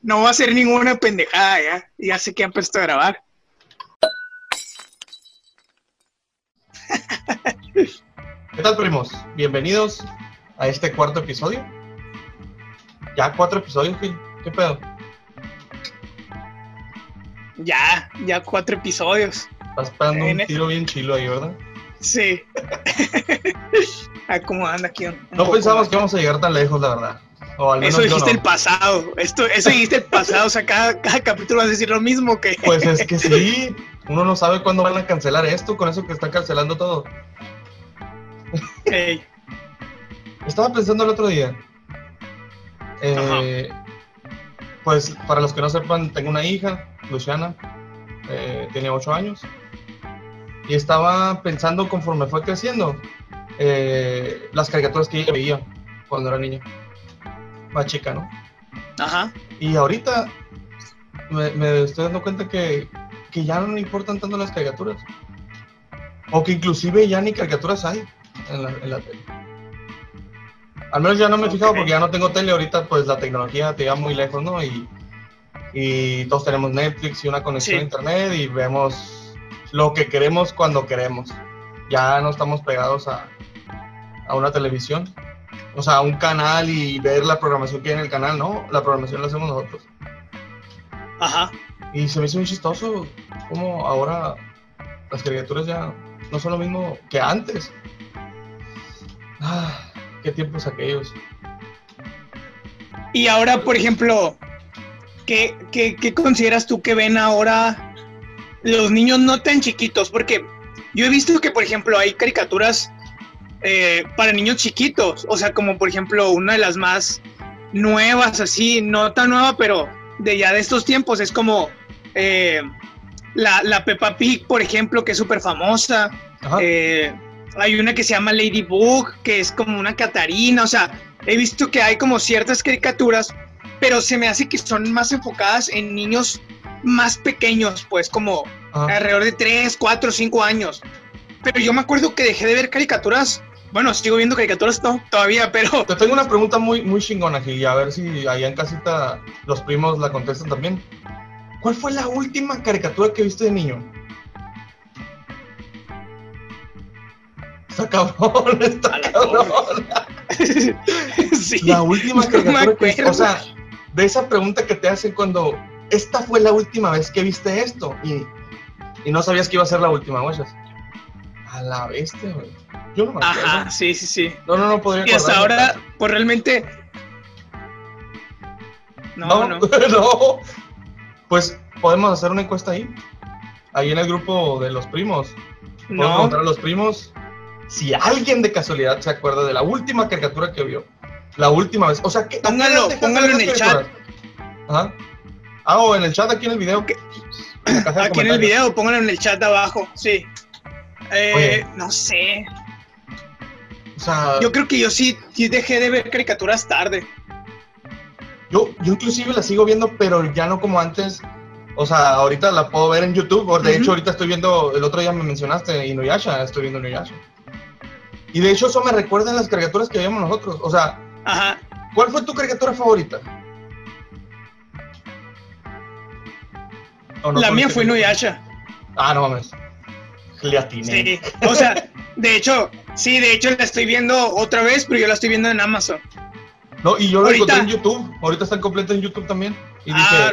no va a ser ninguna pendejada ya. Ya sé que han puesto a grabar. ¿Qué tal, primos? Bienvenidos a este cuarto episodio. Ya cuatro episodios, ¿qué, qué pedo? Ya, ya cuatro episodios. Estás pegando un En- tiro bien chilo ahí, ¿verdad? Sí. Acomodando aquí. un- No pensamos que íbamos a llegar tan lejos, la verdad. O al menos Eso dijiste no. el pasado. Esto, eso dijiste el pasado. O sea, cada, cada capítulo vas a decir lo mismo que. Pues es que sí, uno no sabe cuándo van a cancelar esto con eso que están cancelando todo. Ey, Estaba pensando el otro día. eh, pues para los que no sepan, tengo una hija, Luciana, eh, tiene 8 años. Y estaba pensando conforme fue creciendo eh, las caricaturas que ella veía cuando era niña. Más chica, ¿no? Ajá. Y ahorita me, me estoy dando cuenta que, que ya no me importan tanto las caricaturas. O que inclusive ya ni caricaturas hay en la, en la tele. Al menos ya no me he fijado porque ya no tengo tele ahorita, pues la tecnología te lleva muy lejos, ¿no? Y, y todos tenemos Netflix y una conexión Sí. a internet y vemos lo que queremos cuando queremos. Ya no estamos pegados a, a una televisión, o sea, un canal y ver la programación que hay en el canal, ¿no? La programación la hacemos nosotros. Ajá. Y se me hizo muy chistoso como ahora las caricaturas ya no son lo mismo que antes. Ah, qué tiempos aquellos. Y ahora, por ejemplo, ¿qué, qué, qué consideras tú que ven ahora los niños no tan chiquitos? Porque yo he visto que, por ejemplo, hay caricaturas eh, para niños chiquitos. O sea, como por ejemplo, una de las más nuevas, así, no tan nueva, pero de ya de estos tiempos, es como eh, la, la Peppa Pig, por ejemplo, que es súper famosa. Eh, hay una que se llama Ladybug, que es como una Catarina, o sea, he visto que hay como ciertas caricaturas, pero se me hace que son más enfocadas en niños más pequeños, pues como Ajá. alrededor de 3, 4, 5 años. Pero yo me acuerdo que dejé de ver caricaturas, bueno, sigo viendo caricaturas no, todavía, pero Te tengo una pregunta muy, muy chingona, y a ver si allá en casita los primos la contestan también. ¿Cuál fue la última caricatura que viste de niño? Está cabrón, está cabrón. sí, La última no caricatura que viste, o sea, de esa pregunta que te hacen cuando esta fue la última vez que viste esto y, y no sabías que iba a ser la última, güey. A la bestia, güey. Yo no me acuerdo. Ajá, sí, sí, sí. No, no, no podría Y hasta ahora, pues realmente... No, no. no. Pues podemos hacer una encuesta ahí. Ahí en el grupo de los primos. Podemos No, preguntar a los primos si alguien de casualidad se acuerda de la última caricatura que vio. La última vez. O sea, que Póngalo, póngalo en el chat. Ajá. Ah, o en el chat aquí en el video. Aquí en el video, pónganlo en el chat de abajo, sí. Eh, no sé. O sea, Yo creo que yo sí, sí dejé de ver caricaturas tarde. Yo, yo inclusive la sigo viendo, pero ya no como antes. O sea, ahorita la puedo ver en YouTube. o De hecho, ahorita estoy viendo, el otro día me mencionaste Inuyasha, estoy viendo Inuyasha. Y de hecho eso me recuerda a las caricaturas que veíamos nosotros. O sea, Ajá. ¿cuál fue tu caricatura favorita? ¿O no la mía fue? Inuyasha. Ah, no mames. Le atiné. Sí. O sea, de hecho, sí, de hecho la estoy viendo otra vez, pero yo la estoy viendo en Amazon. No, y yo Ahorita- encontré en YouTube. Ahorita está completa en YouTube también. Y Ah,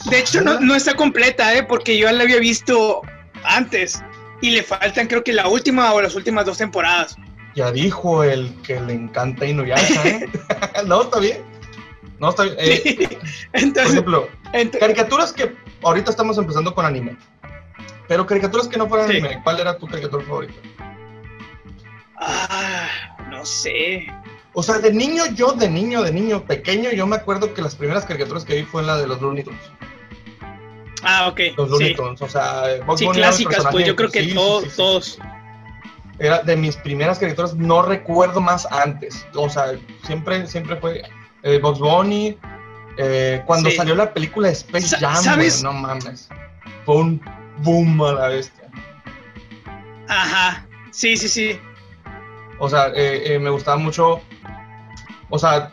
dije, de hecho, no, no está completa, ¿eh? Porque yo la había visto antes. Y le faltan, creo que la última o las últimas dos temporadas. Ya dijo el que le encanta Inuyasha, ¿eh? no, está bien. No, está bien. Eh, por Entonces, ejemplo, ent- caricaturas que ahorita estamos empezando con anime. Pero caricaturas que no fueran Sí. anime, ¿cuál era tu caricatura favorita? Ah, no sé. O sea, de niño, yo de niño, de niño pequeño, yo me acuerdo que las primeras caricaturas que vi fue la de los Looney Tunes. Ah, ok. Los Looney Sí, Tunes, o sea, Bugs sí clásicas, pues yo creo que sí, todos, sí, todos. Era de mis primeras caricaturas, no recuerdo más antes. O sea, siempre, siempre fue eh, Bugs Bunny. eh, cuando salió la película Space Sa- Jam, no mames. Fue un boom a la bestia. Ajá. Sí, sí, sí. O sea, eh, eh, me gustaba mucho. O sea,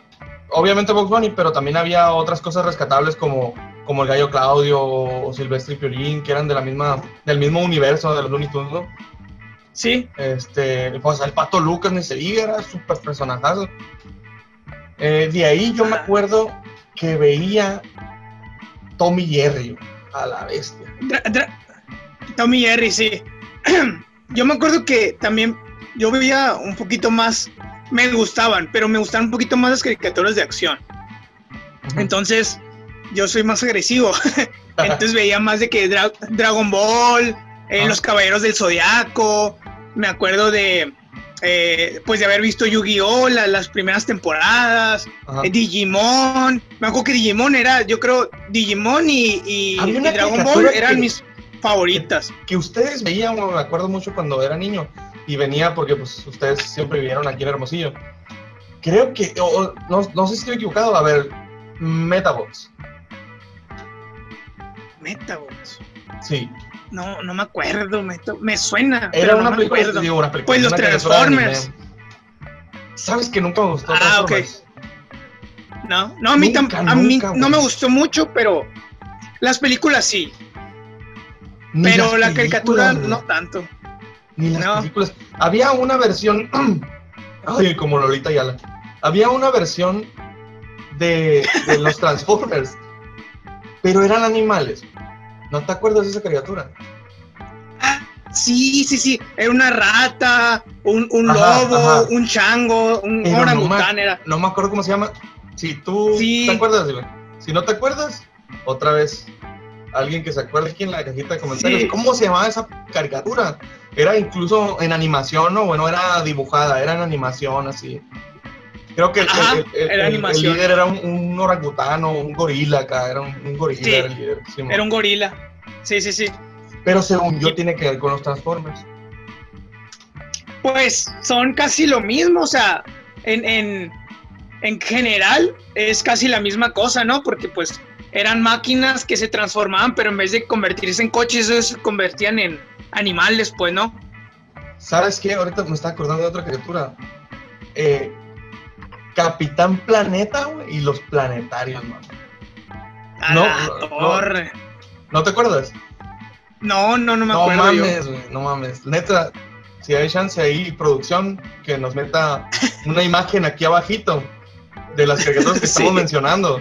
obviamente Box Bunny, pero también había otras cosas rescatables como, como el Gallo Claudio o Silvestre y Piolín, que eran de la misma, del mismo universo de los Looney Tunes, ¿no? Sí. Este, pues el Pato Lucas ni se diga, era súper personajazo. Eh, de ahí yo me acuerdo que veía Tommy Jerry, a la bestia. Dra- Tommy Jerry, sí. yo me acuerdo que también yo veía un poquito más, me gustaban, pero me gustaban un poquito más las caricaturas de acción. Entonces, yo soy más agresivo. Entonces veía más de que Dra- Dragon Ball, eh, Ah. Los Caballeros del Zodiaco. Me acuerdo de, eh, pues de haber visto Yu-Gi-Oh! la- las primeras temporadas. Eh, Digimon. Me acuerdo que Digimon era, yo creo, Digimon y, y- Dragon Ball eran que- mis favoritas. que ustedes veían, me acuerdo mucho cuando era niño y venía porque pues ustedes siempre vivieron aquí en Hermosillo. Creo que, o- o, no, no sé si estoy equivocado, a ver, Metabots, Metabots. sí. No, no me acuerdo, me, me suena. Era una no me película, acuerdo. digo, una película, Pues los Transformers. ¿Sabes que nunca me gustó Ah, ok. No, no, a mí, Nunca, a mí no me gustó mucho, pero las películas sí. Ni pero la caricatura no tanto. Ni las No. películas. Había una versión. Ay, como Lolita Yala. Había una versión de, de los Transformers. pero eran animales. ¿No te acuerdas de esa caricatura? Ah, sí, sí, sí. Era una rata, un, un Ajá, lobo, ajá. un chango, un no orangután me- era. No me acuerdo cómo se llama. Si tú Sí. te acuerdas. Si no te acuerdas, otra vez. Alguien que se acuerde aquí en la cajita de comentarios. Sí. ¿Cómo se llamaba esa caricatura? Era incluso en animación, ¿no? Bueno, era dibujada, era en animación, así. Creo que el, Ajá, el- el- era el- el animación. líder era un, un orangután o un gorila acá, era un, un gorila Sí. era el líder. sí, Era un gorila. Sí, sí, sí. Pero según yo tiene que ver con los Transformers. Pues son casi lo mismo, o sea, en, en, en general es casi la misma cosa, ¿no? Porque pues eran máquinas que se transformaban, pero en vez de convertirse en coches, se convertían en animales, pues, ¿no? ¿Sabes qué? Ahorita me está acordando de otra criatura. Eh, Capitán Planeta, güey, y los planetarios, man. A No, la no, no. torre. ¿No te acuerdas? No, no, no me No acuerdo yo. mames, güey, no mames. Neta, si hay chance ahí, producción, que nos meta una imagen aquí abajito de las caricaturas que Sí. estamos mencionando.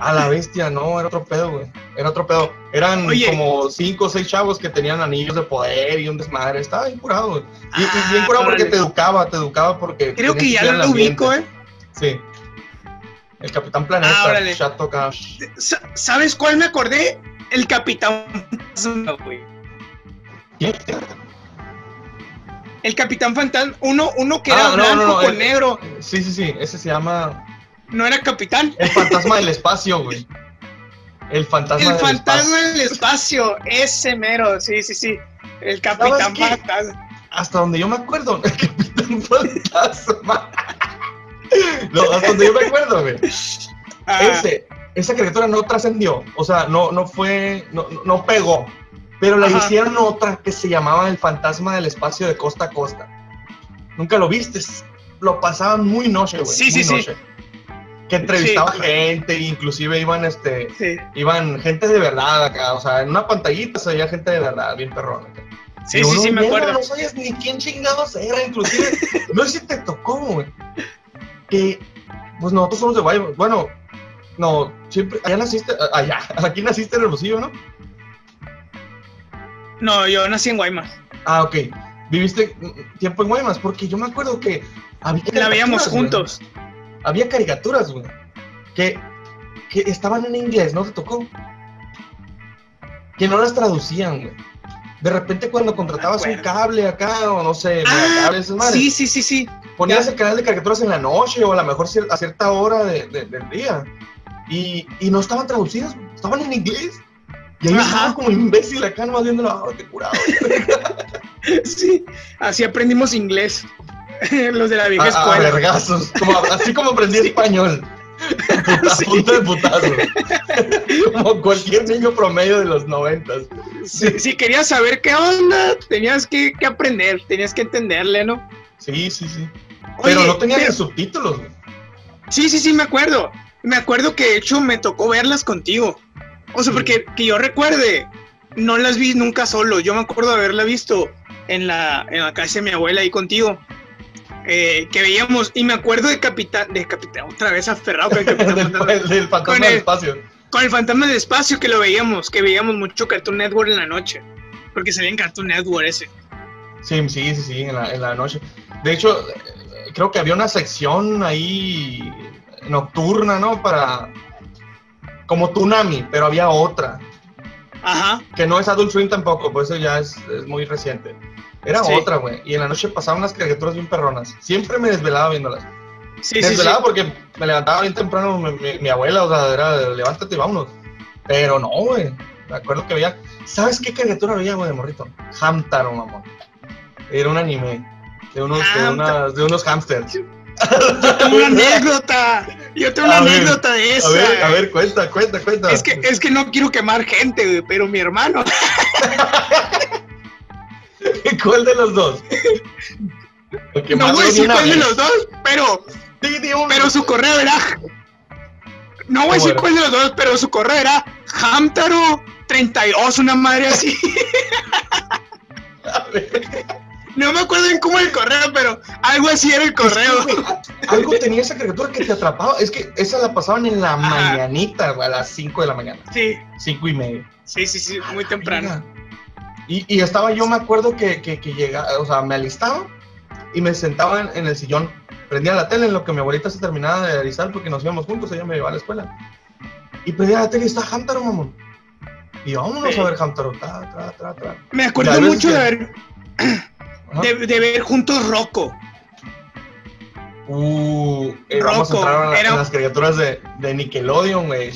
A la bestia, no, era otro pedo, güey. Era otro pedo. Eran Oye. como cinco o seis chavos que tenían anillos de poder y un desmadre. Estaba bien curado, güey. Y, y Ah, bien curado porque te educaba, te educaba porque... Creo que ya lo ubico. ¿eh? Sí. El Capitán Planeta, Ah, órale. Shato Cash. Sa- ¿Sabes cuál me acordé? El Capitán Fantasma, güey. El Capitán Fantasma, uno, uno que era Ah, no, blanco no, no, con el- negro, Sí, sí, sí. Ese se llama no era capitán. El Fantasma del Espacio, güey. El Fantasma El del fantasma Espacio. del espacio, ese mero, sí, sí, sí. El Capitán? Fantasma. Hasta donde yo me acuerdo, el Capitán Fantasma. No, hasta donde yo me acuerdo, güey. Ah, Ese, esa criatura no trascendió. O sea, no, no fue, no, no pegó. Pero le hicieron otra que se llamaba El Fantasma del Espacio de Costa a Costa. Nunca lo viste. Lo pasaban muy noche, güey. Sí, muy sí, sí. Que entrevistaba Sí. gente, inclusive iban, este, sí, iban gente de verdad acá. O sea, en una pantallita se veía gente de verdad, bien perrón acá. sí, Y sí, uno sí, me acuerdo. No sabías ni quién chingados era, inclusive. no sé si te tocó, güey. Que, pues nosotros somos de Guaymas. Bueno, no, siempre. Allá naciste, allá, aquí naciste en Hermosillo, ¿no? No, yo nací en Guaymas. Ah, ok. Viviste tiempo en Guaymas, porque yo me acuerdo que había. La veíamos güey. Había caricaturas, güey. Que, que estaban en inglés, ¿no te tocó? Que no las traducían, güey. De repente cuando contratabas un cable acá, o no sé, Ah, megacables, esas madres, sí, sí, sí, sí. ponías Ya. el canal de caricaturas en la noche o a lo mejor a cierta hora de- de- del día. Y, y no estaban traducidas, estaban en inglés. Y ahí estaba como imbécil acá nomás viendo la qué curado. Sí, así aprendimos inglés. Los de la vieja A, a escuela. vergazos, como- así como aprendí español. Puta, Sí. punta de putazo. como cualquier niño promedio de los noventas. Si, si querías saber qué onda, tenías que, que aprender, tenías que entenderle, ¿no? Sí, sí, sí. Pero no tenían pero- subtítulos. Sí, sí, sí, me acuerdo. Me acuerdo que de hecho me tocó verlas contigo. O sea, porque que yo recuerde, no las vi nunca solo. Yo me acuerdo haberla visto en la, en la casa de mi abuela ahí contigo. Eh, que veíamos, y me acuerdo de Capitán, de Capitán, otra vez aferrado con el Capitán del, Fantasma. del- del fantasma Con del el- espacio. Con el Fantasma del Espacio que lo veíamos, que veíamos mucho Cartoon Network en la noche. Porque salía en Cartoon Network ese. Sí, sí, sí, sí, en la, en la noche. De hecho, creo que había una sección ahí nocturna, ¿no? Para. Como Tsunami, pero había otra. Ajá. Que no es Adult Swim tampoco, por eso ya es, es muy reciente. Era Sí. otra, güey. Y en la noche pasaban unas caricaturas bien perronas. Siempre me desvelaba viéndolas. Sí, me sí, sí. desvelaba porque me levantaba bien temprano mi, mi- mi abuela, o sea, era levántate y vámonos. Pero no, güey. Me acuerdo que veía. ¿Sabes qué caricatura veía, güey, de morrito? Hamtaro, mamón. Era un anime. De unos, de unas- de unos hamsters. Yo tengo una anécdota. Yo tengo una ver, anécdota de esa. A ver, a ver, cuenta, cuenta, cuenta. Es que, es que no quiero quemar gente, güey, pero mi hermano. ¿Cuál de los dos? No voy a lo decir cuál de los dos, pero, Sí, pero su correo era. No voy a ¿Cómo decir cuál de los dos, pero su correo era Hamtaro 32, una madre así. A ver. No me acuerdo bien cómo el correo, pero algo así era el correo. Es que, güey, algo tenía esa caricatura que te atrapaba. Es que esa la pasaban en la Ajá. mañanita, a las 5 de la mañana. Sí, 5 y media. sí, sí, sí, muy temprano. Y, y estaba yo, me acuerdo que, que, que llegaba, o sea, me alistaba y me sentaba en, en el sillón. Prendía la tele en lo que mi abuelita se terminaba de alistar porque nos íbamos juntos, ella me llevaba a la escuela. Y prendía la tele y está Hamtaro, mamón. Y vámonos Sí. a ver Hamtaro. Tra, tra, tra, tra. Me acuerdo mucho que- de ver, de, de ver juntos Rocco. Uh, eh, vamos a entrar en, la- era- en las caricaturas de, de Nickelodeon, güey.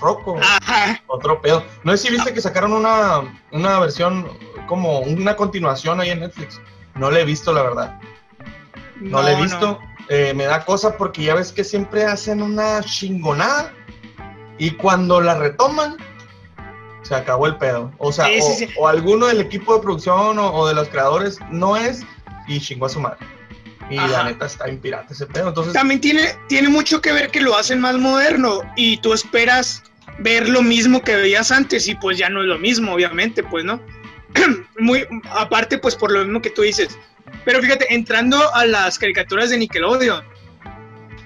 Rocco. Ajá. Otro pedo. No sé si viste que sacaron una, una versión, como una continuación ahí en Netflix. No la he visto, la verdad. No, la he visto. Eh, me da cosa porque ya ves que siempre hacen una chingonada. Y cuando la retoman, se acabó el pedo. O sea, Sí, sí, o alguno del equipo de producción o, o de los creadores no es y chingó a su madre. Y la Ajá. neta está en pirata ese pedo. Entonces, También tiene, tiene mucho que ver que lo hacen más moderno y tú esperas ver lo mismo que veías antes y pues ya no es lo mismo, obviamente, pues, ¿no? Muy aparte, pues por lo mismo que tú dices. Pero fíjate, entrando a las caricaturas de Nickelodeon,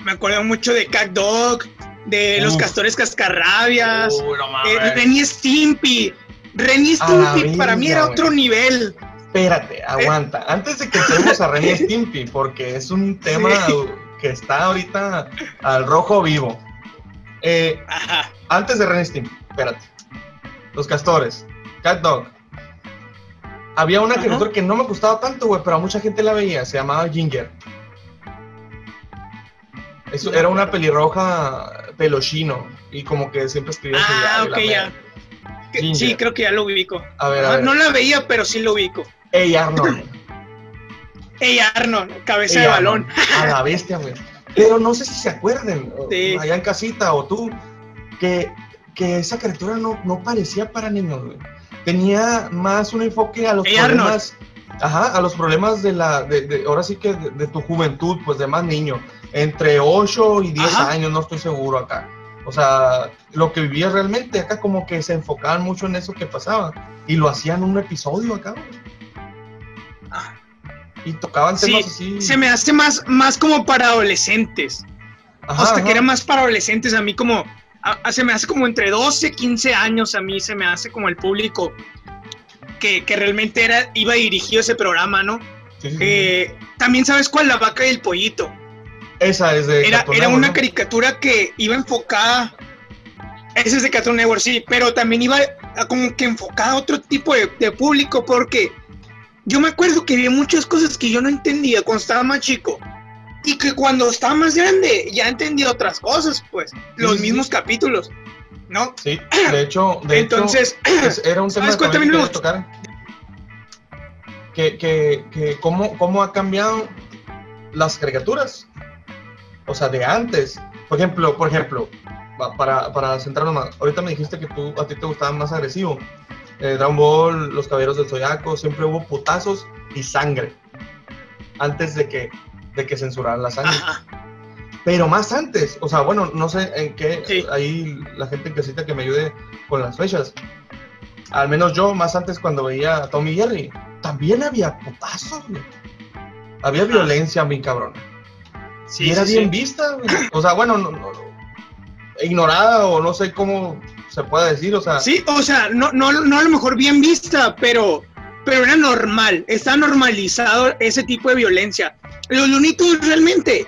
me acuerdo mucho de Cat Dog, de los Uf. castores cascarrabias, Uy, no mames. eh, Ren y Stimpy. Ren y la Stimpy para mí era otro nivel. Espérate, aguanta. Antes de que entremos a Ren y Stimpy, porque es un tema Sí. que está ahorita al rojo vivo. Eh, antes de Ren y Stimpy, espérate. Los castores, Cat Dog. Había una Ajá. caricatura que no me gustaba tanto, güey, pero a mucha gente la veía. Se llamaba Ginger. Eso No era una pelirroja pelochino y como que siempre escribía Ah, ok, ya. Ginger. Sí, creo que ya lo ubico. A ver, a No, ver. no la veía, pero sí lo ubico. Ey, Arnold. Ey, Arnold, cabeza de balón. A la bestia, güey. Pero no sé si se acuerden, Sí. allá en casita o tú, que, que esa criatura no, no parecía para niños, güey. Tenía más un enfoque a los Ey, problemas. Ajá, a los problemas de la, de, de- ahora sí que de, de tu juventud, pues de más niño. Entre 8 y 10 Ajá. años, no estoy seguro acá. O sea, lo que vivías realmente, acá como que se enfocaban mucho en eso que pasaba. Y lo hacían un episodio acá, güey. Y tocaban Sí, temas así. Se me hace más, más como para adolescentes. Ajá, sea, ajá. que era más para adolescentes. A mí como, a- a- se me hace como entre 12, 15 años. A mí se me hace como el público que, que realmente era, iba dirigido ese programa, ¿no? Sí, sí, sí. Eh, también sabes cuál, La Vaca y el Pollito. Esa es de Era, Cartoon era Network, una ¿no? caricatura que iba enfocada. Ese es de Cartoon Network, sí, pero también iba a como que enfocada a otro tipo de, de público, porque yo me acuerdo que había muchas cosas que yo no entendía cuando estaba más chico. Y que cuando estaba más grande ya entendía otras cosas, pues, los sí, mismos capítulos, ¿no? Sí, de hecho, de Entonces, hecho, era un tema ¿sabes que también tocar. Que, que, que cómo, cómo ha cambiado las caricaturas. O sea, de antes. Por ejemplo, por ejemplo, para, para centrarnos más, ahorita me dijiste que tú, a ti te gustaba más agresivo. Eh, Dragon Ball, Los Caballeros del Zodiaco, siempre hubo putazos y sangre. Antes de que, de que censuraran la sangre. ajá, pero más antes, o sea, bueno, no sé en qué, ahí la gente que cita que me ayude con las fechas. Al menos yo, más antes cuando veía a Tommy Jerry, también había putazos, Había violencia bien cabrón. Sí, era bien vista, O sea, bueno, ignorada o no sé cómo se puede decir, o sea. Sí, o sea, no, no, no a lo mejor bien vista, pero, pero era normal, está normalizado ese tipo de violencia. Los lunitos realmente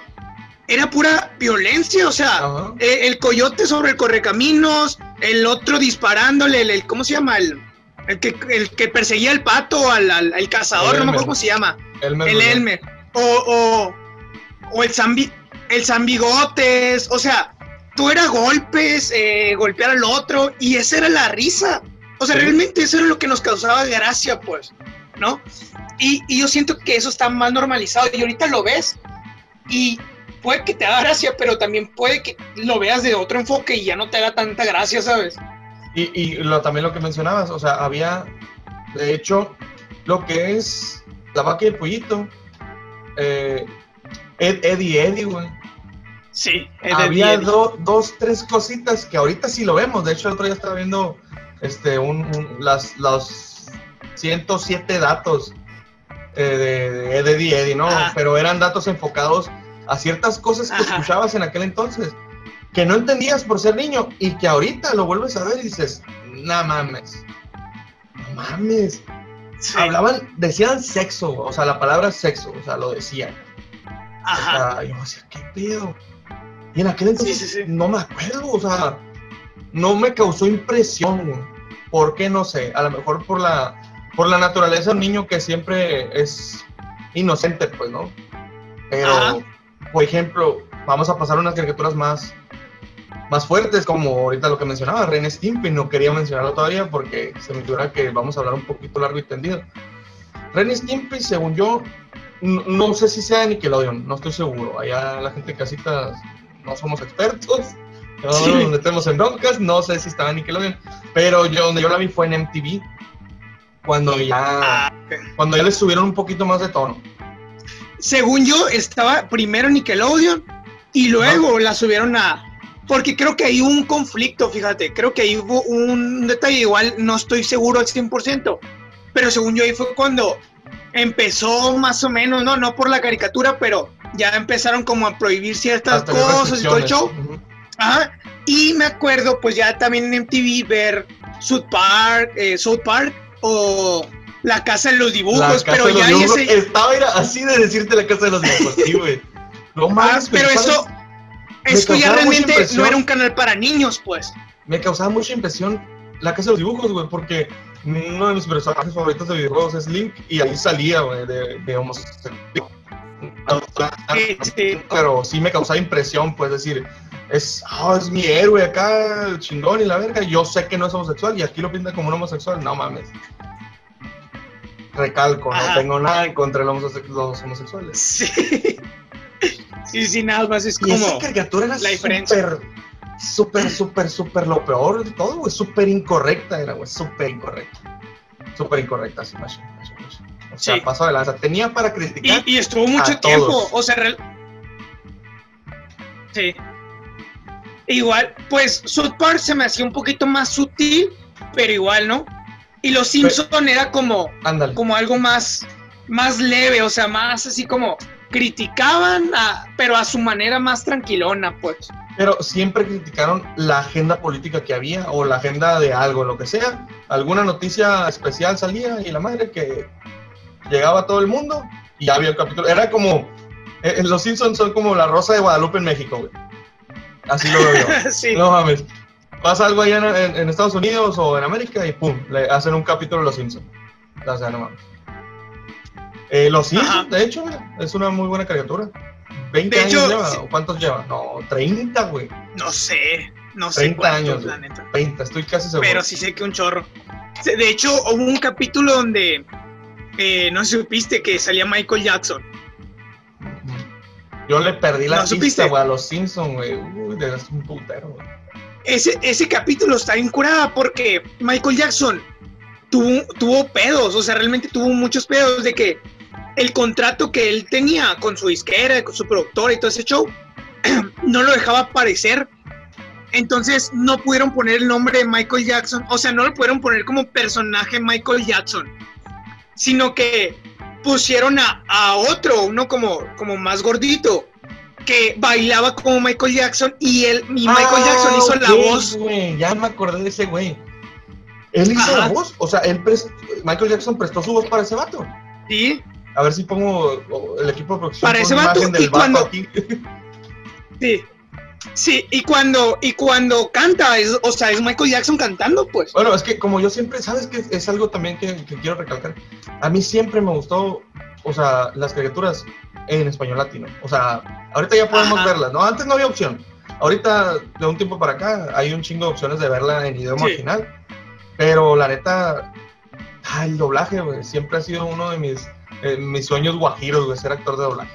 era pura violencia, o sea, eh, el, coyote sobre el correcaminos, el otro disparándole, el, ¿cómo se llama? El, el, que, el que perseguía al pato, al, al, cazador, no me acuerdo cómo se llama. el Elmer. O, o, o, el, zambi, el zambigotes, o sea, tú era golpes, eh, golpear al otro, y esa era la risa. O sea, realmente eso era lo que nos causaba gracia, pues, ¿no? Y, y yo siento que eso está más normalizado, y ahorita lo ves, y puede que te haga gracia, pero también puede que lo veas de otro enfoque y ya no te haga tanta gracia, ¿sabes? Y, y lo, también lo que mencionabas, o sea, había, de hecho, lo que es la vaca y el pollito, eh, Eddie Eddie, güey. Sí, había dos, tres cositas que ahorita sí lo vemos. De hecho, el otro día estaba viendo este, un, las, los 107 datos eh, de, Eddie Eddie, ¿no? Pero eran datos enfocados a ciertas cosas que escuchabas en aquel entonces, que no entendías por ser niño y que ahorita lo vuelves a ver y dices, no mames, no mames. Hablaban, decían sexo, o sea, la palabra sexo, o sea, lo decían. Ajá. O sea, yo decía, ¿qué pedo? Y en aquel entonces no me acuerdo, o sea, no me causó impresión. ¿Por qué? No sé. A lo mejor por la, por la naturaleza de un niño que siempre es inocente, pues, ¿no? Pero por ejemplo, vamos a pasar unas caricaturas más, más fuertes, como ahorita lo que mencionaba, Ren Stimpy, no quería mencionarlo todavía porque se me figura que vamos a hablar un poquito largo y tendido. Ren Stimpy, según yo, no, sé si sea de Nickelodeon, no estoy seguro. Allá la gente casita no somos expertos, no nos metemos en broncas, no sé si estaba en Nickelodeon, pero yo donde yo la vi fue en MTV, cuando ya, ah, cuando ya le subieron un poquito más de tono según yo, estaba primero Nickelodeon y luego la subieron a. Porque creo que hay un conflicto, fíjate. Creo que ahí hubo un detalle, igual no estoy seguro al 100%. Pero según yo, ahí fue cuando empezó más o menos, no, no por la caricatura, pero ya empezaron como a prohibir ciertas cosas y todo el show. Ajá. Y me acuerdo, pues ya también en MTV ver South Park, eh, South Park o la casa de los dibujos, pero ya ese... Estaba así de decirte la casa de los dibujos, sí, güey. No más, pero eso, esto ya realmente no era un canal para niños, pues. Me causaba mucha impresión la casa de los dibujos, güey, porque uno de mis personajes favoritos de videojuegos es Link y ahí salía, güey, de, de homosexual. Pero sí me causaba impresión, pues decir, es, oh, es mi héroe acá, chingón y la verga. Yo sé que no es homosexual y aquí lo pinta como un homosexual. No mames recalco, no tengo nada en contra de los, homosexuales. Sí. sí, sí, nada más es como. Y esa caricatura era la diferencia. Súper, súper, súper, lo peor de todo, güey. Súper incorrecta era, güey. Súper incorrecta. Súper incorrecta, sí, O sea, pasó de lanza. Tenía para criticar. Y, estuvo mucho tiempo. O sea, sí. Igual, pues South Park se me hacía un poquito más sutil, pero igual, ¿no? Y los Simpson era como, como algo más, más leve, o sea, más así como criticaban, pero a su manera más tranquilona, pues. Pero siempre criticaron la agenda política que había o la agenda de algo, lo que sea. Alguna noticia especial salía y la madre que llegaba todo el mundo y ya había el capítulo. Era como, eh, los Simpsons son como la rosa de Guadalupe en México, güey. Así lo veo. sí. No mames pasa algo allá en, Estados Unidos o en América y pum, le hacen un capítulo de Los Simpsons. O sea, no mames. Eh, los Simpsons, de hecho, es una muy buena caricatura. ¿20 años lleva? ¿O cuántos lleva? No, 30, güey. No sé, no sé. 30 años, la 30, estoy casi seguro. Pero sí sé que un chorro. De hecho, hubo un capítulo donde, eh, no supiste que salía Michael Jackson. Yo le perdí la ¿No pista, güey, a los Simpsons, güey. Uy, un putero, güey ese, ese capítulo está incurada porque Michael Jackson tuvo, tuvo pedos, o sea, realmente tuvo muchos pedos de que el contrato que él tenía con su disquera, con su productora y todo ese show, no lo dejaba aparecer. Entonces no pudieron poner el nombre de Michael Jackson, o sea, no lo pudieron poner como personaje Michael Jackson, sino que pusieron a, a otro, uno como, como más gordito, que bailaba como Michael Jackson y él y Michael Ah, Jackson hizo la voz. güey, ya me acordé de ese güey. Él hizo Ajá. la voz, o sea, él Michael Jackson prestó su voz para ese vato. ¿sí? A ver si pongo el equipo de producción. Para ese vato, imagen y del vato cuando- aquí. Sí. Sí, y cuando, y cuando canta, es, o sea, es Michael Jackson cantando, pues. Bueno, es que como yo siempre, ¿sabes que Es algo también que, que quiero recalcar. A mí siempre me gustó, o sea, las caricaturas en español latino. O sea, ahorita ya podemos Ajá. verlas, ¿no? Antes no había opción. Ahorita, de un tiempo para acá, hay un chingo de opciones de verla en idioma Sí. original. Pero la neta, ah, el doblaje, güey, siempre ha sido uno de mis, eh, mis sueños guajiros, güey, ser actor de doblaje.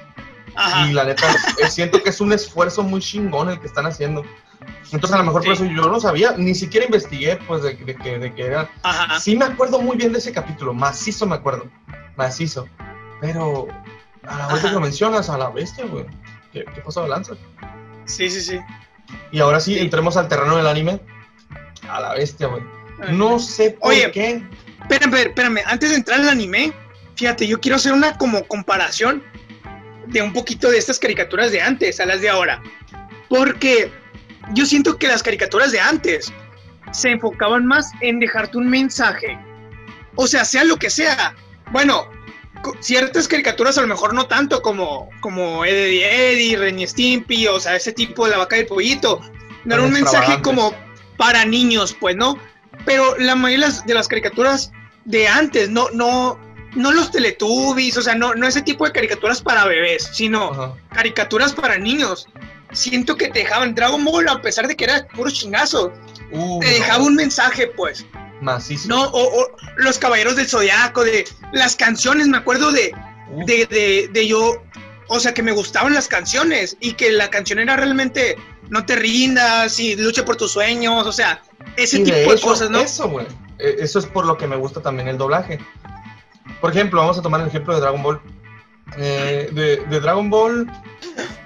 Ajá. Y la neta, eh, siento que es un esfuerzo muy chingón el que están haciendo. Entonces, a lo mejor por Sí. eso yo no sabía, ni siquiera investigué, pues, de, de que, de que era. Ajá. Sí, me acuerdo muy bien de ese capítulo, macizo me acuerdo, macizo. Pero, a la vez que lo mencionas, a la bestia, güey. ¿Qué, qué pasó de lanza? Sí, sí, sí. Y ahora sí, Sí. entremos al terreno del anime. A la bestia, güey. No sé por Oye. qué. Espérame, espérame, antes de entrar al anime, fíjate, yo quiero hacer una como comparación de un poquito de estas caricaturas de antes a las de ahora. Porque yo siento que las caricaturas de antes se enfocaban más en dejarte un mensaje. O sea, sea lo que sea. Bueno, ciertas caricaturas a lo mejor no tanto como, como Eddie Eddie, Ren y Stimpy, o sea, ese tipo de la vaca y el pollito. No era un mensaje como para niños, pues, ¿no? Pero la mayoría de las caricaturas de antes, no, no, no los Teletubbies, o sea, no, no ese tipo de caricaturas para bebés, sino Ajá. caricaturas para niños. Siento que te dejaban Dragon Ball, a pesar de que era puro chingazo, Uh, te dejaba no, un mensaje, pues. No, o, o los caballeros del zodiaco, de las canciones, me acuerdo de, Uh, de, de, de yo, o sea, que me gustaban las canciones y que la canción era realmente no te rindas y lucha por tus sueños, o sea, ese y tipo de cosas, ¿no? Eso, güey. Eh, Eso es por lo que me gusta también el doblaje. Por ejemplo, vamos a tomar el ejemplo de Dragon Ball. Eh, de, de Dragon Ball,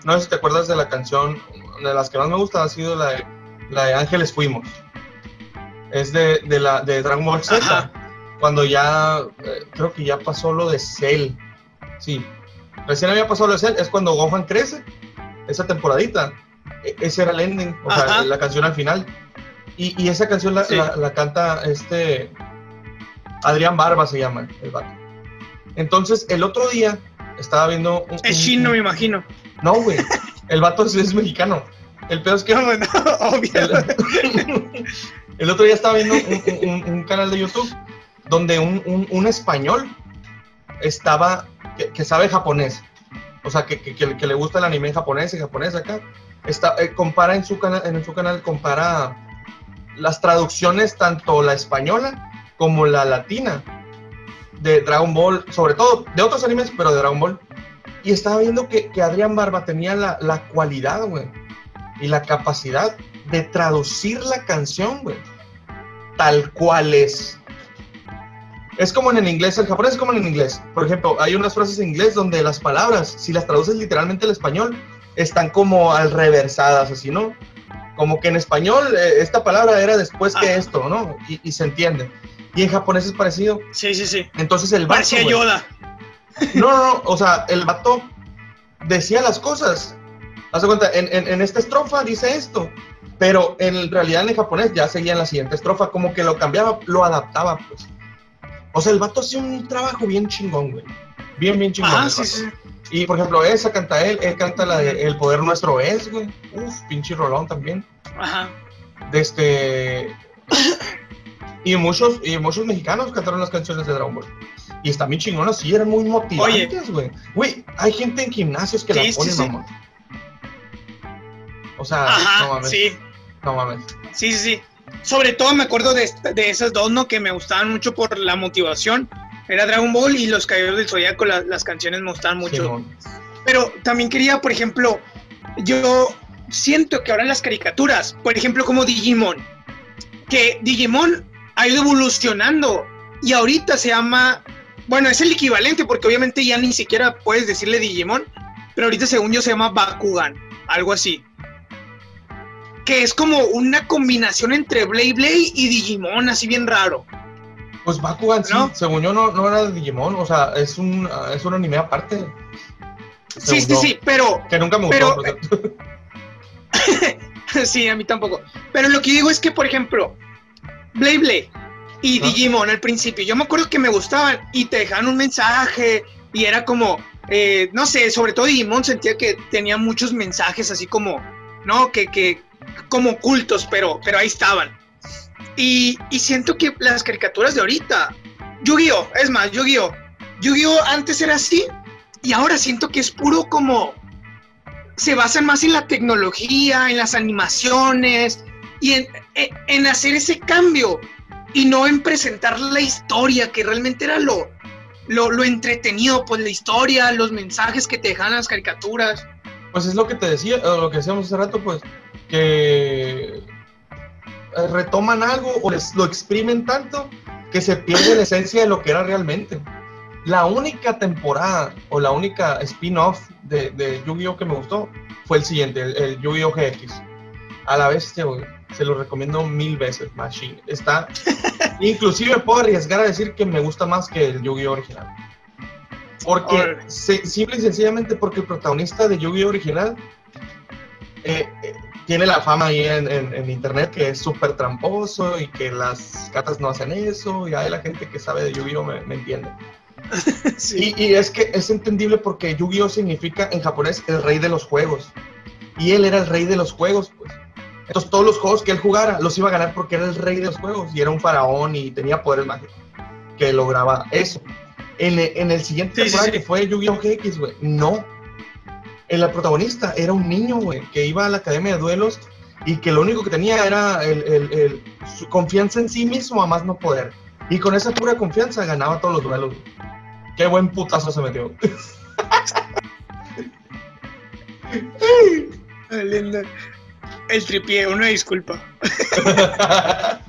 no sé si te acuerdas de la canción, de las que más me gusta ha sido la de, la de Ángeles Fuimos. Es de, de la, de Dragon Ball Z. Ajá. Cuando ya, eh, creo que ya pasó lo de Cell. Sí. Recién había pasado lo de Cell, es cuando Gohan crece, esa temporadita. E- ese era el ending, o sea, la canción al final. Y, y esa canción la, Sí. la- la canta este Adrián Barba se llama el vato. Entonces, el otro día estaba viendo un, Es un- chino, me imagino. No, güey. El vato es, es mexicano. El peor es que No, no, obvio. el, el otro día estaba viendo un, canal de YouTube donde un, español estaba, que, que sabe japonés, o sea, que, que- le gusta el anime japonés y japonés acá, está, eh, compara en su, canal, en su canal, compara las traducciones, tanto la española como la latina, de Dragon Ball, sobre todo de otros animes, pero de Dragon Ball. Y estaba viendo que, que Adrián Barba tenía la, la cualidad, güey, y la capacidad de traducir la canción, güey, tal cual es. Es como en el inglés, el japonés es como en el inglés. Por ejemplo, hay unas frases en inglés donde las palabras, si las traduces literalmente al español, están como al reversadas, así, ¿no? Como que en español eh, esta palabra era después que esto, ¿no? Y, y se entiende. Y en japonés es parecido. Sí, sí, sí. Entonces el vato, Parecía Yoda. no, no, no, o sea, el vato decía las cosas. Haz de cuenta, en, en- en esta estrofa dice esto, pero en realidad en japonés ya seguía en la siguiente estrofa, como que lo cambiaba, lo adaptaba, pues. O sea, el vato hacía un trabajo bien chingón, güey. Bien, bien chingón. El sí, sí. Y por ejemplo, esa canta él, él canta la de El poder nuestro es, güey. Uf, pinche rolón también. Ajá. De este. Y muchos, y muchos mexicanos cantaron las canciones de Dragon Ball. Y están bien chingonas, sí, eran muy motivantes, güey. Güey, hay gente en gimnasios que Sí, la sí, ponen, sí. mamón. O sea, no Ajá, mames. sí. No mames. Sí, sí, sí. Sobre todo me acuerdo de, esta- de esas dos, ¿no? Que me gustaban mucho por la motivación. Era Dragon Ball y Los Caballeros del Zodiaco, la- las canciones me gustaban mucho. Pero también quería, por ejemplo, yo siento que ahora en las caricaturas, por ejemplo, como Digimon, que Digimon ha ido evolucionando y ahorita se llama, bueno, es el equivalente porque obviamente ya ni siquiera puedes decirle Digimon, pero ahorita según yo se llama Bakugan, algo así. que es como una combinación entre Blade Blade y Digimon, así bien raro. Pues Bakugan, sí, según yo no, no era de Digimon, o sea, es un, es un anime aparte. Sí, sí, yo, sí, pero Que nunca me pero- gustó. por cierto. sí, a mí tampoco. Pero lo que digo es que, por ejemplo, Blade Blade y Ah. Digimon al principio, yo me acuerdo que me gustaban y te dejaban un mensaje y era como, eh, no sé, sobre todo Digimon sentía que tenía muchos mensajes así como, ¿no? Que, que como ocultos, pero, pero ahí estaban. Y, y siento que las caricaturas de ahorita, Yu-Gi-Oh, es más, Yu-Gi-Oh, Yu-Gi-Oh antes era así y ahora siento que es puro como se basan más en la tecnología, en las animaciones y en, en- en hacer ese cambio y no en presentar la historia, que realmente era lo, lo, lo entretenido, pues la historia, los mensajes que te dejan las caricaturas. Pues es lo que te decía, o lo que decíamos hace rato, pues, que eh, retoman algo o les, lo exprimen tanto que se pierde la esencia de lo que era realmente. La única temporada o la única spin-off de, de Yu-Gi-Oh que me gustó fue el siguiente, el, el Yu-Gi-Oh GX. A la bestia, güey. Se lo recomiendo mil veces, Machine. Está. Inclusive puedo arriesgar a decir que me gusta más que el Yu-Gi-Oh original. Porque, se- simple y sencillamente porque el protagonista de Yu-Gi-Oh original eh, eh, tiene la fama ahí en, en- en internet que es súper tramposo y que las cartas no hacen eso. Y hay la gente que sabe de Yu-Gi-Oh me, me entiende. Sí. Y, y es que es entendible porque Yu-Gi-Oh significa en japonés el rey de los juegos. Y él era el rey de los juegos, pues. Entonces todos los juegos que él jugara los iba a ganar porque era el rey de los juegos y era un faraón y tenía poderes mágicos que lograba eso. En, el- en el siguiente Sí, temporada sí. que fue Yu-Gi-Oh GX, güey, no. El protagonista era un niño, güey, que iba a la academia de duelos y que lo único que tenía era el, el- el- su confianza en sí mismo a más no poder. Y con esa pura confianza ganaba todos los duelos. güey. Qué buen putazo se metió. Linda. El tripié, una disculpa.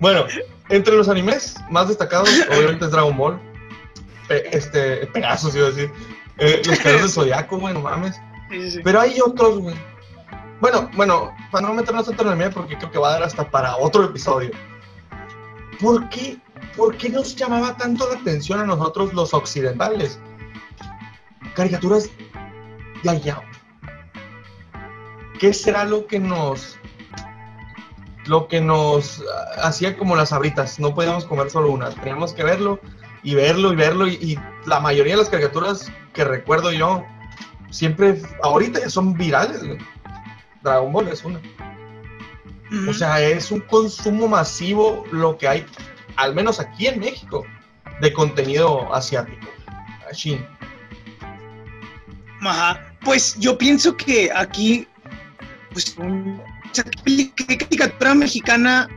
bueno, entre los animes más destacados, obviamente es Dragon Ball. Pe- este, Pegasus, iba a decir. Eh, los caros del Zodiaco, güey, no mames. Sí, sí, sí. Pero hay otros, güey. Bueno, bueno, para no meternos tanto en el anime, porque creo que va a dar hasta para otro episodio. ¿Por qué, ¿Por qué nos llamaba tanto la atención a nosotros los occidentales? Caricaturas de allá. ¿Qué será lo que nos lo que nos ah, hacía como las abritas? No podíamos comer solo una, teníamos que verlo y verlo y verlo y, y la mayoría de las caricaturas que recuerdo yo siempre ahorita ya son virales. Dragon Ball es una. Ujú. O sea, es un consumo masivo lo que hay, al menos aquí en México, de contenido asiático. Así. Ajá. Pues yo pienso que aquí, pues, ¿qué caricatura mexicana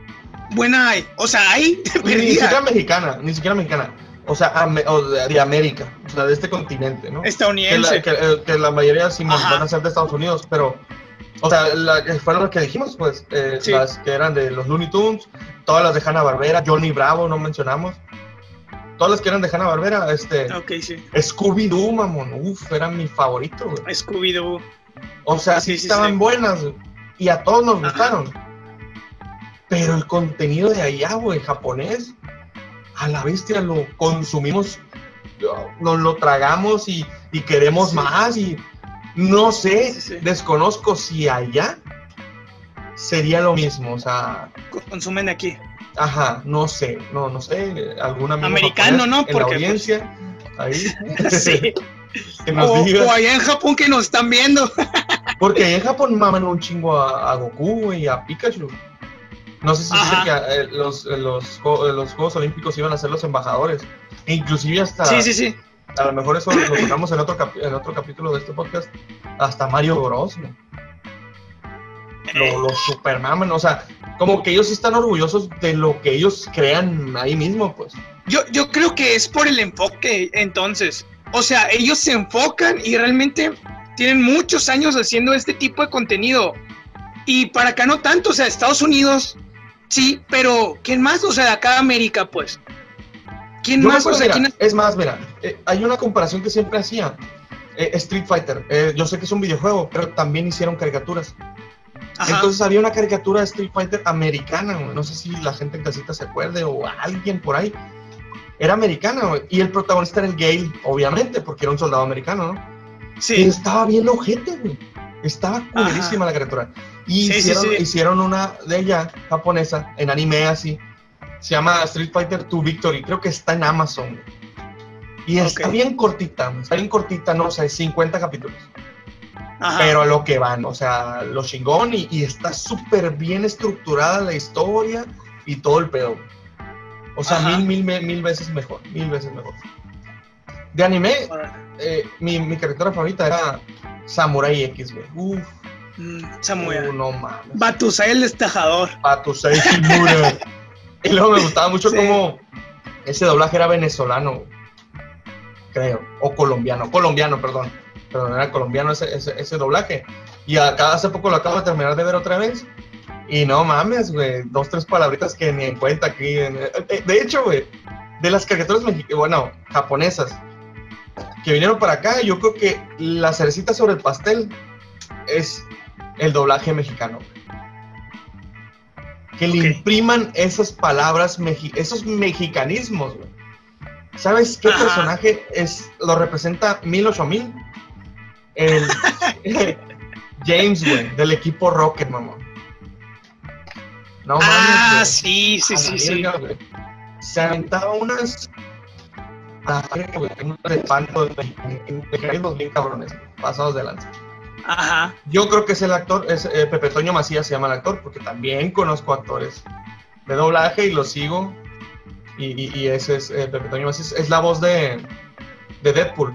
buena hay? O sea, hay Ni siquiera mexicana, ni siquiera mexicana. O sea, de, de América, o sea, de este continente, ¿no? Que la, Estadounidense. que, eh, que la mayoría sí van a ser de Estados Unidos, pero, o sea, la, que fueron las que dijimos, pues, eh, Sí. las que eran de los Looney Tunes, todas las de Hanna Barbera, Johnny Bravo, no mencionamos. Todas las que eran de Hanna Barbera, este, Ok, sí. Scooby-Doo, mamón, uff, era mi favorito, güey. Scooby-Doo. O sea, sí, estaban sí. buenas y a todos nos Ajá. gustaron. Pero el contenido de allá, güey, japonés, a la bestia lo consumimos, nos lo tragamos y, y queremos Sí. más y no sé, desconozco si allá sería lo mismo, o sea, Consumen aquí. ajá, no sé, no, no sé, algún amigo Americano, japonés ¿no? en la Porque, pues, audiencia, ahí, Sí. Que nos O, diga. o allá en Japón que nos están viendo. Porque ahí en Japón maman un chingo a, a Goku y a Pikachu. No sé si Ajá. dice que eh, los, eh, los, eh, los Juegos Olímpicos iban a ser los embajadores. E inclusive hasta, Sí, sí, sí. a lo mejor eso lo tocamos en otro, capi- en otro capítulo de este podcast, hasta Mario Bros. ¿no? Lo, lo o sea, como que ellos sí están orgullosos de lo que ellos crean ahí mismo, pues. Yo, yo creo que es por el enfoque, entonces. O sea, ellos se enfocan y realmente tienen muchos años haciendo este tipo de contenido. Y para acá no tanto, o sea, Estados Unidos, sí, pero ¿quién más? O sea, de acá América, pues. ¿Quién Yo más? O acuerdo, sea, mira, ¿quién- Es más, mira, eh, hay una comparación que siempre hacía. Eh, Street Fighter, eh, yo sé que es un videojuego, pero también hicieron caricaturas. Entonces había una caricatura de Street Fighter americana. No sé si la gente en casita se acuerde o alguien por ahí. Era americana, güey. Y el protagonista era el Gale, obviamente, porque era un soldado americano, ¿no? Sí. Y estaba bien ojete, güey. Estaba culerísima la caricatura. Y Sí, hicieron, sí. hicieron una de ella, japonesa, en anime así. Se llama Street Fighter 2 Victory. Creo que está en Amazon. güey. Y está Ok. bien cortita, está bien cortita, no sé, 50 capítulos. Ajá. Pero a lo que van, o sea, lo chingón y, y está súper bien estructurada la historia y todo el pedo. O sea, Ajá. mil, mil, mil veces mejor, mil veces mejor. De anime, eh, mi, mi caricatura favorita era Samurai X, güey. Uf, Mm, Samuel. uh, no mames. Batusai el destajador. Batusei Kimura. y luego me gustaba mucho Sí. como ese doblaje era venezolano, creo, o colombiano, colombiano, perdón. Perdón, era colombiano ese, ese, ese doblaje. Y acá hace poco lo acabo de terminar de ver otra vez. Y no mames, güey, dos, tres palabritas que ni en cuenta aquí. en- eh, de hecho, güey, de las caricaturas mexicanas, bueno, japonesas, que vinieron para acá, yo creo que la cerecita sobre el pastel es el doblaje mexicano. Que le impriman esas palabras, esos mexicanismos, güey. ¿Sabes qué Ajá. personaje es, lo representa mil ocho mil? El James, güey, del equipo Rocket, mamá. No ah, güey. sí, sí, sí, la sí. Se aventaba unas. Ah, güey, unos de bien cabrones, pasados de lanza. Ajá. Yo creo que es el actor, es eh, Pepe Toño Macías se llama el actor, porque también conozco actores de doblaje y los sigo. Y, y- y ese es eh, Pepe Toño Macías, es la voz de, de Deadpool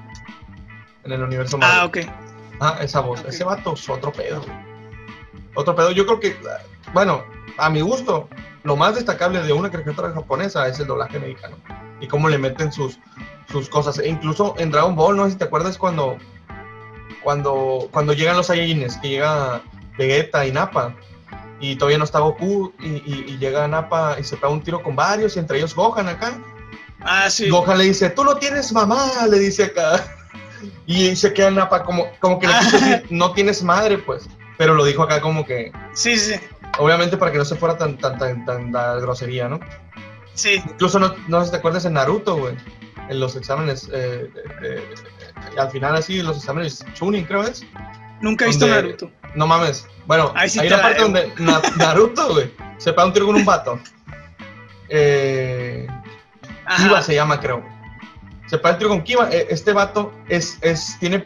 en el universo Ah, Marvel. ok. Ah, esa voz, ese vato es otro pedo. Otro pedo. Yo creo que, bueno, a mi gusto, lo más destacable de una caricatura japonesa es el doblaje mexicano y cómo le meten sus, sus cosas. E incluso en Dragon Ball, no sé si te acuerdas cuando, cuando, cuando llegan los Saiyajines, que llega Vegeta y Nappa. Y todavía no está Goku, y, y- y llega Nappa y se pega un tiro con varios, y entre ellos Gohan acá. Ah, sí. Gohan le dice, tú no tienes mamá, le dice acá. Y se queda Nappa como, como que le quiso decir, no tienes madre, pues. Pero lo dijo acá como que, Sí, sí. Obviamente para que no se fuera tan, tan, tan, tan la grosería, ¿no? Sí. Incluso no, no sé si te acuerdas en Naruto, güey. En los exámenes, eh, eh, eh, al final así, los exámenes Chunin, creo es. Nunca he visto Naruto. No mames. Bueno, Ahí sí hay una la parte debo. donde Na- Naruto, güey, se pega un tiro con un vato. Eh. Kiba se llama, creo. Se pega el tiro con Kiba. Eh, Este vato es, es, tiene,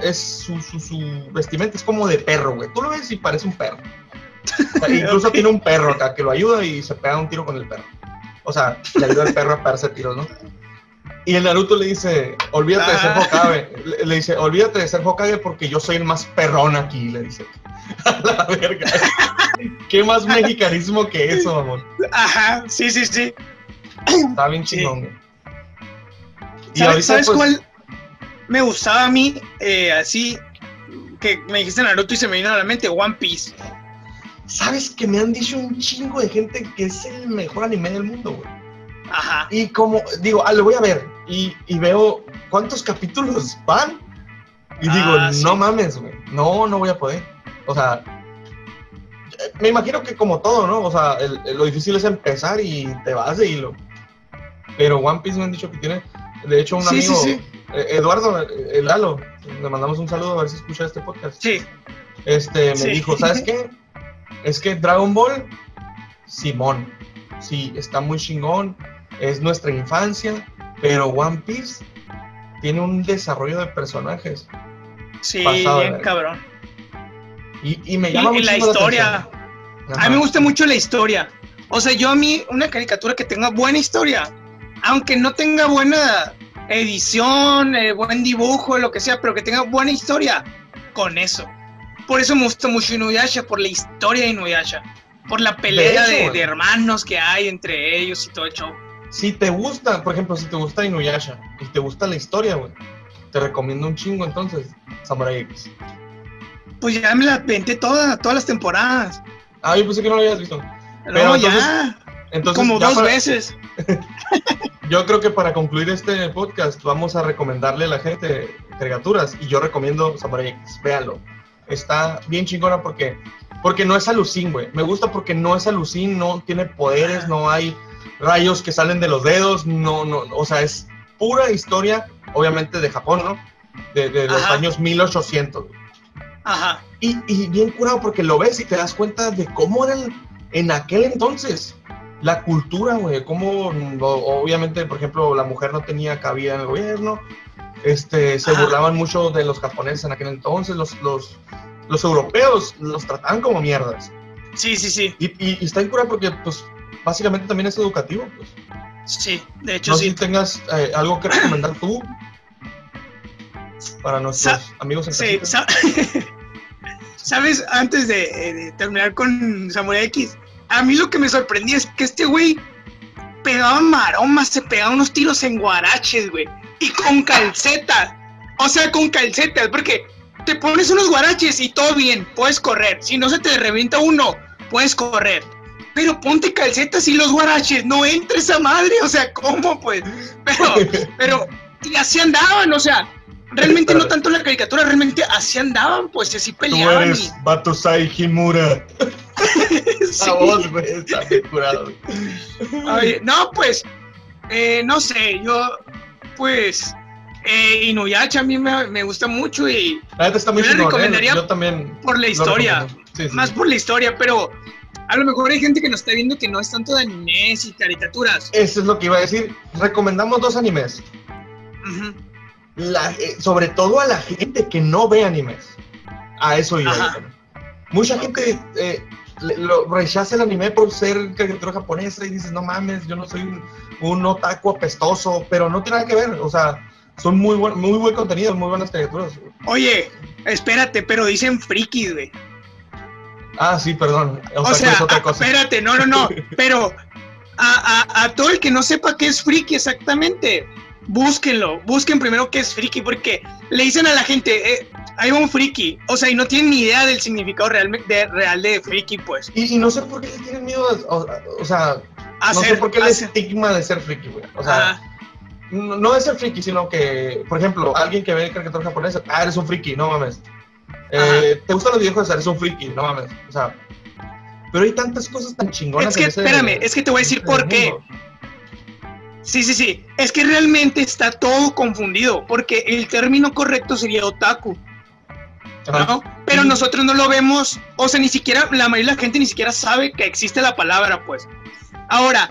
es su, su, su vestimenta es como de perro, güey. Tú lo ves y parece un perro. O sea, incluso tiene un perro acá que lo ayuda y se pega un tiro con el perro. O sea, le ayuda al perro a pegarse tiros, ¿no? Y el Naruto le dice, olvídate de ser Ah. Hokage. Le, le dice, olvídate de ser Hokage porque yo soy el más perrón aquí, le dice. A la verga. ¿Qué más mexicanismo que eso, mamón? Ajá. Sí, sí, sí. Está bien chingón, güey. Y ¿Sabes, ahorita, sabes pues, cuál me gustaba a mí? eh, así que me dijiste Naruto y se me vino a la mente One Piece. ¿Sabes que me han dicho un chingo de gente que es el mejor anime del mundo, güey? Ajá. Y como, digo, ah, lo voy a ver. Y, y veo cuántos capítulos van. Y Ah, digo, sí. no mames, güey. No, no voy a poder. O sea, me imagino que como todo, ¿no? O sea, el- el- lo difícil es empezar y te vas de hilo. Pero One Piece me han dicho que tiene, de hecho, un Sí, sí, amigo, sí. eh, Eduardo, eh, el Lalo, le mandamos un saludo a ver si escucha este podcast. Sí. Este, me Sí. dijo, ¿sabes qué? Es que Dragon Ball, Simón, sí, está muy chingón, es nuestra infancia, pero One Piece tiene un desarrollo de personajes Sí, Pasado bien cabrón. y, y me Y, llama y mucho la historia. A mí me gusta mucho la historia. O sea, yo a mí, una caricatura que tenga buena historia, aunque no tenga buena edición, eh, buen dibujo, lo que sea, pero que tenga buena historia, con eso. Por eso me gusta mucho Inuyasha, por la historia de Inuyasha. Por la pelea hecho, de, hermanos que hay entre ellos y todo el show. Si te gusta, por ejemplo, si te gusta Inuyasha y te gusta la historia, güey, te recomiendo un chingo entonces Samurai X. Pues ya me la venté toda, todas las temporadas. Ah, yo pensé que no lo habías visto. No, Pero ya, Entonces, como ya dos para- veces. Yo creo que para concluir este podcast vamos a recomendarle a la gente caricaturas y yo recomiendo Samurai X, véanlo. Está bien chingona porque Porque no es alucín, güey. Me gusta porque no es alucín, no tiene poderes, no hay rayos que salen de los dedos, no, no, o sea, es pura historia, obviamente de Japón, ¿no? De, de los años 1800. güey. Ajá. Y, y bien curado porque lo ves y te das cuenta de cómo eran en aquel entonces la cultura, güey. Cómo, obviamente, por ejemplo, la mujer no tenía cabida en el gobierno. Este, se Ajá. burlaban mucho de los japoneses en aquel entonces. Los, los, los europeos los trataban como mierdas. Sí, sí, sí. Y, y, y está bien curado porque, pues, básicamente también es educativo. Pues. Sí, de hecho No sé si tengas eh, algo que recomendar tú para nuestros Sa- amigos en Sí, sa- ¿Sabes? Antes de, eh, de terminar con Samurai X, a mí lo que me sorprendía es que este güey pegaba maromas, se pegaba unos tiros en guaraches, güey. Y con calcetas. O sea, con calcetas, porque te pones unos guaraches y todo bien, puedes correr. Si no se te revienta uno, puedes correr. Pero ponte calcetas y los guaraches, no entre esa madre, o sea, ¿cómo pues? Pero, pero, y así andaban, o sea, realmente no tanto la caricatura, realmente así andaban, pues así Tú peleaban. eres Batusai Himura. y, sí. Esa voz, güey, está bien curado. No, pues, eh, no sé, yo, pues, eh, Inuyasha a mí me, me gusta mucho y La neta está muy Yo le chingón, ¿eh? recomendaría Yo también. por la historia, recomiendo. Sí, sí, más por la historia, pero a lo mejor hay gente que nos está viendo que no es tanto de animes y caricaturas. Eso es lo que iba a decir. Recomendamos dos animes. La- eh, sobre todo a la gente que no ve animes. A eso iba. Ajá. yo. Mucha gente eh, lo, rechaza el anime por ser caricatura japonesa y dices, no mames, yo no soy un, un otaku apestoso, pero no tiene nada que ver. O sea, son muy buen, muy buen contenido, muy buenas caricaturas. Oye, espérate, pero dicen frikis, güey. Ah, sí, perdón. O Otaku sea, es otra a- cosa. espérate, no, no, no, pero a, a- a todo el que no sepa qué es friki exactamente, búsquenlo, busquen primero qué es friki, porque le dicen a la gente, eh, hay un friki, o sea, y no tienen ni idea del significado real de, real de friki, pues. Y, y no sé por qué le tienen miedo, a- o, o sea, no sé Hacer, por qué el estigma de ser friki, güey. O sea, no, no de ser friki, sino que, por ejemplo, alguien que ve caricatura japonesa, ah, eres un friki, no mames. Eh, ¿Te gustan los videojuegos? Eres un friki, no mames. O sea, pero hay tantas cosas tan chingonas. Es que, en ese- espérame, es que te voy a decir por qué. mundo. Sí, sí, sí. Es que realmente está todo confundido, porque el término correcto sería otaku. ¿No? Pero nosotros no lo vemos, o sea, ni siquiera, la mayoría de la gente ni siquiera sabe que existe la palabra, pues. Ahora,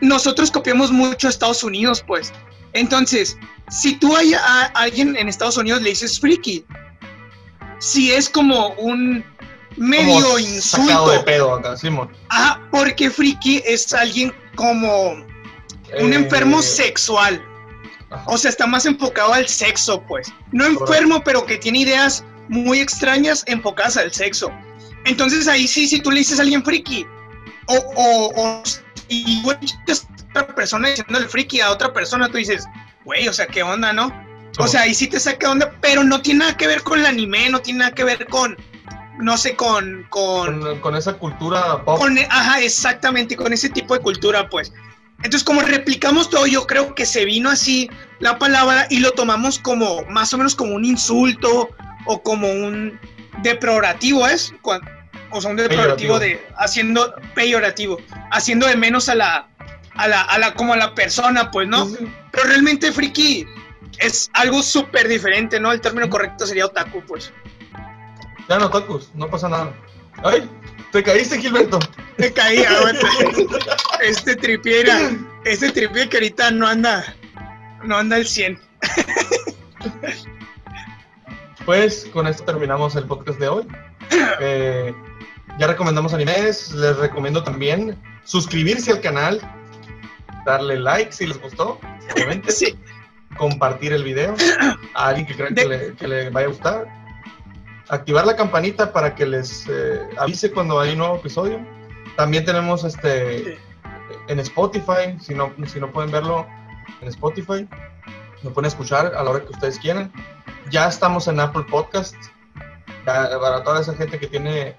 nosotros copiamos mucho a Estados Unidos, pues. Entonces, si tú hay a alguien en Estados Unidos le dices friki, si es como un medio Como insulto. Sacado de pedo acá, Simón. Ah, porque friki es alguien como un Eh, enfermo sexual. O sea, está más enfocado al sexo, pues. No enfermo, pero que tiene ideas muy extrañas enfocadas al sexo. Entonces ahí sí, si tú le dices a alguien friki, o, o, o y otra persona diciéndole friki a otra persona, tú dices, güey, o sea, ¿qué onda, no? O Simón. sea, ahí sí te saca onda, pero no tiene nada que ver con el anime, no tiene nada que ver con, no sé, con, con, con, con esa cultura pop. con, ajá, exactamente, con ese tipo de cultura, pues. Entonces, como replicamos todo, yo creo que se vino así la palabra y lo tomamos como, más o menos como un insulto o como un deplorativo, ¿es? O sea, un deplorativo de, haciendo, peyorativo, haciendo de menos a la, a la, a la, como a la persona, pues, ¿no? Pero realmente friki es algo súper diferente, ¿no? El término correcto sería otaku, pues. Ya no, tacos, no pasa nada. Ay, te caíste, Gilberto. Me caí, aguanta. Este tripiera, este tripié que ahorita no anda, no anda al 100. Pues con esto terminamos el podcast de hoy. Eh, ya recomendamos animes, les recomiendo también suscribirse al canal, darle like si les gustó, obviamente, Sí, compartir el video a alguien que crean que, De- le, que le vaya a gustar, activar la campanita para que les eh, avise cuando hay un nuevo episodio. También tenemos este en Spotify, si no, si no pueden verlo en Spotify, lo pueden escuchar a la hora que ustedes quieran. Ya estamos en Apple Podcast. Ya, para toda esa gente que tiene,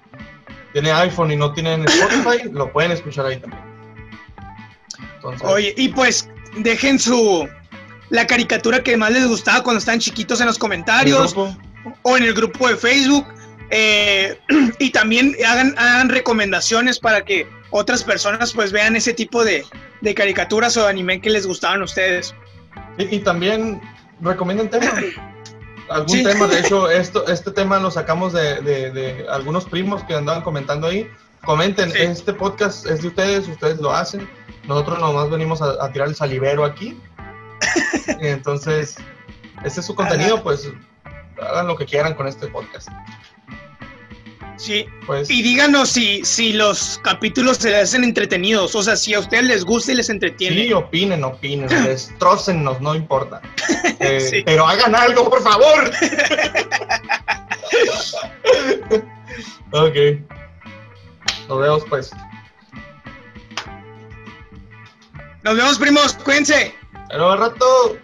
tiene iPhone y no tienen Spotify, lo pueden escuchar ahí también. Entonces, oye, y pues dejen su la caricatura que más les gustaba cuando estaban chiquitos en los comentarios o en el grupo de Facebook Eh, y también hagan, hagan recomendaciones para que otras personas pues vean ese tipo de, de caricaturas o de anime que les gustaban a ustedes. Y, y también recomienden temas. Algún sí. tema, de hecho, esto, este tema lo sacamos de, de, de, algunos primos que andaban comentando ahí. Comenten, sí. este podcast es de ustedes, ustedes lo hacen. Nosotros nomás venimos a, a tirar el salivero aquí. Entonces, este es su contenido, pues hagan lo que quieran con este podcast. Sí, pues, y díganos si, si los capítulos se les hacen entretenidos, o sea, si a ustedes les gusta y les entretiene. Sí, opinen, opinen, destrócennos, no importa. Eh, sí. Pero hagan algo, por favor. ok. Nos vemos, pues. Nos vemos, primos, cuídense. Pero al rato.